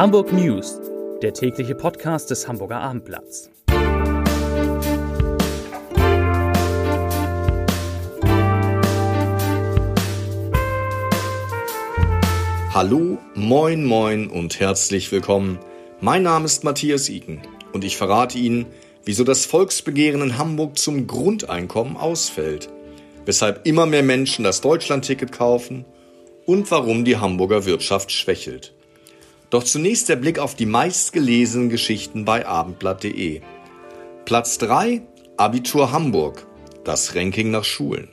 Hamburg News, der tägliche Podcast des Hamburger Abendblatts. Hallo, moin, moin und herzlich willkommen. Mein Name ist Matthias Iken und ich verrate Ihnen, wieso das Volksbegehren in Hamburg zum Grundeinkommen ausfällt, weshalb immer mehr Menschen das Deutschlandticket kaufen und warum die Hamburger Wirtschaft schwächelt. Doch zunächst der Blick auf die meistgelesenen Geschichten bei abendblatt.de. Platz 3 Abitur Hamburg, das Ranking nach Schulen.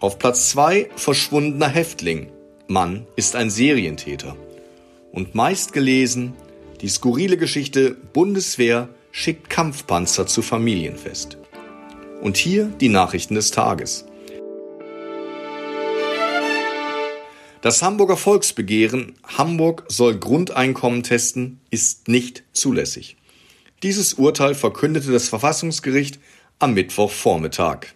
Auf Platz 2 Verschwundener Häftling, Mann ist ein Serientäter. Und meistgelesen die skurrile Geschichte Bundeswehr schickt Kampfpanzer zu Familienfest. Und hier die Nachrichten des Tages. Das Hamburger Volksbegehren Hamburg soll Grundeinkommen testen ist nicht zulässig. Dieses Urteil verkündete das Verfassungsgericht am Mittwochvormittag.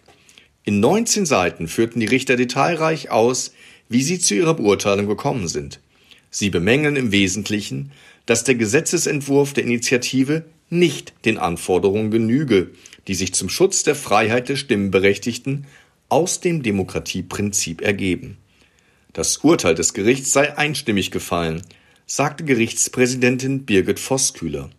In 19 Seiten führten die Richter detailreich aus, wie sie zu ihrer Beurteilung gekommen sind. Sie bemängeln im Wesentlichen, dass der Gesetzesentwurf der Initiative nicht den Anforderungen genüge, die sich zum Schutz der Freiheit der Stimmberechtigten aus dem Demokratieprinzip ergeben. Das Urteil des Gerichts sei einstimmig gefallen, sagte Gerichtspräsidentin Birgit Vosskühler.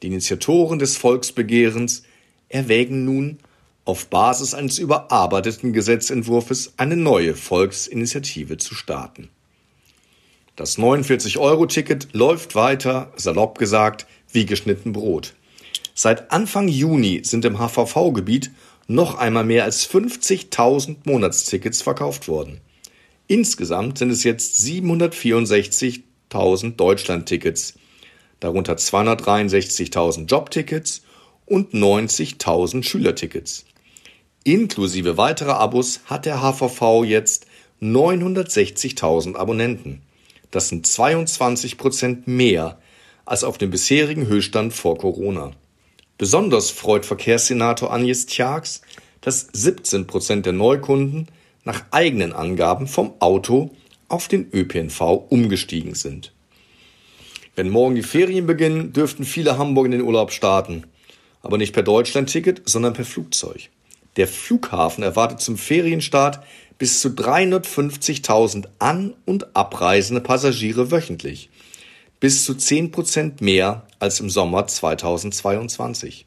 Die Initiatoren des Volksbegehrens erwägen nun, auf Basis eines überarbeiteten Gesetzentwurfs eine neue Volksinitiative zu starten. Das 49-Euro-Ticket läuft weiter, salopp gesagt, wie geschnitten Brot. Seit Anfang Juni sind im HVV-Gebiet noch einmal mehr als 50.000 Monatstickets verkauft worden. Insgesamt sind es jetzt 764.000 Deutschland-Tickets, darunter 263.000 Jobtickets und 90.000 Schülertickets. Inklusive weiterer Abos hat der HVV jetzt 960.000 Abonnenten. Das sind 22 Prozent mehr als auf dem bisherigen Höchststand vor Corona. Besonders freut Verkehrssenator Agnes Tjax, dass 17 Prozent der Neukunden nach eigenen Angaben vom Auto auf den ÖPNV umgestiegen sind. Wenn morgen die Ferien beginnen, dürften viele Hamburg in den Urlaub starten. Aber nicht per Deutschlandticket, sondern per Flugzeug. Der Flughafen erwartet zum Ferienstart bis zu 350.000 an- und abreisende Passagiere wöchentlich. Bis zu 10 Prozent mehr als im Sommer 2022.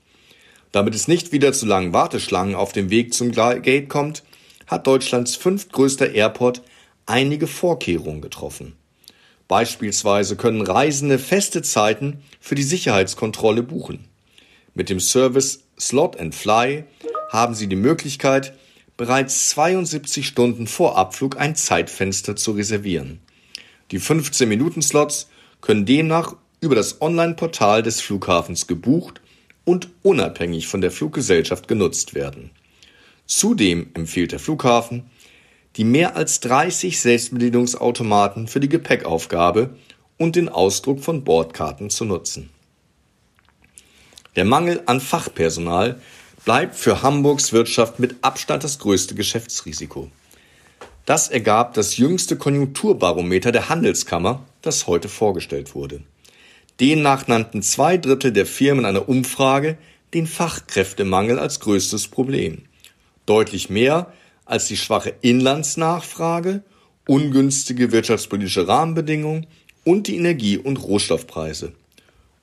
Damit es nicht wieder zu langen Warteschlangen auf dem Weg zum Gate kommt, hat Deutschlands fünftgrößter Airport einige Vorkehrungen getroffen. Beispielsweise können Reisende feste Zeiten für die Sicherheitskontrolle buchen. Mit dem Service Slot and Fly haben Sie die Möglichkeit, bereits 72 Stunden vor Abflug ein Zeitfenster zu reservieren. Die 15-Minuten-Slots können demnach über das Online-Portal des Flughafens gebucht und unabhängig von der Fluggesellschaft genutzt werden. Zudem empfiehlt der Flughafen, die mehr als 30 Selbstbedienungsautomaten für die Gepäckaufgabe und den Ausdruck von Bordkarten zu nutzen. Der Mangel an Fachpersonal bleibt für Hamburgs Wirtschaft mit Abstand das größte Geschäftsrisiko. Das ergab das jüngste Konjunkturbarometer der Handelskammer, das heute vorgestellt wurde. Demnach nannten zwei Drittel der Firmen einer Umfrage den Fachkräftemangel als größtes Problem deutlich mehr als die schwache Inlandsnachfrage, ungünstige wirtschaftspolitische Rahmenbedingungen und die Energie- und Rohstoffpreise.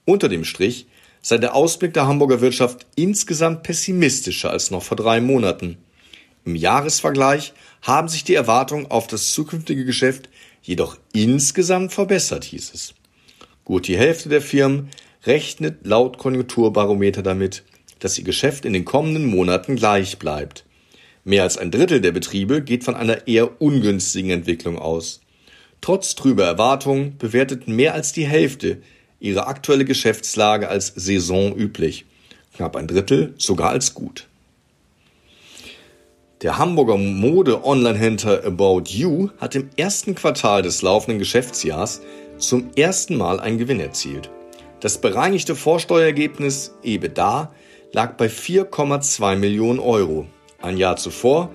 Unter dem Strich sei der Ausblick der Hamburger Wirtschaft insgesamt pessimistischer als noch vor drei Monaten. Im Jahresvergleich haben sich die Erwartungen auf das zukünftige Geschäft jedoch insgesamt verbessert, hieß es. Gut die Hälfte der Firmen rechnet laut Konjunkturbarometer damit, dass ihr Geschäft in den kommenden Monaten gleich bleibt. Mehr als ein Drittel der Betriebe geht von einer eher ungünstigen Entwicklung aus. Trotz trüber Erwartungen bewerteten mehr als die Hälfte ihre aktuelle Geschäftslage als saisonüblich, knapp ein Drittel sogar als gut. Der Hamburger Mode-Online-Händler About You hat im ersten Quartal des laufenden Geschäftsjahrs zum ersten Mal einen Gewinn erzielt. Das bereinigte Vorsteuerergebnis EBITDA lag bei 4,2 Millionen Euro. Ein Jahr zuvor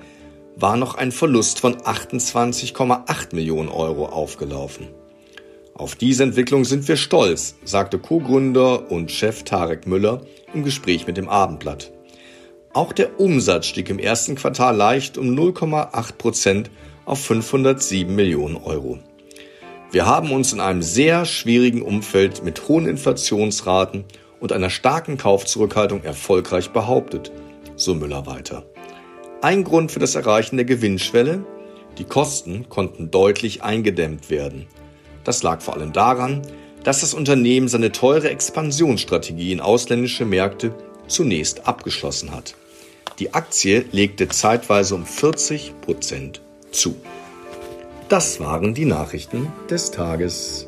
war noch ein Verlust von 28,8 Millionen Euro aufgelaufen. Auf diese Entwicklung sind wir stolz, sagte Co-Gründer und Chef Tarek Müller im Gespräch mit dem Abendblatt. Auch der Umsatz stieg im ersten Quartal leicht um 0,8 Prozent auf 507 Millionen Euro. Wir haben uns in einem sehr schwierigen Umfeld mit hohen Inflationsraten und einer starken Kaufzurückhaltung erfolgreich behauptet, so Müller weiter. Ein Grund für das Erreichen der Gewinnschwelle? Die Kosten konnten deutlich eingedämmt werden. Das lag vor allem daran, dass das Unternehmen seine teure Expansionsstrategie in ausländische Märkte zunächst abgeschlossen hat. Die Aktie legte zeitweise um 40 Prozent zu. Das waren die Nachrichten des Tages.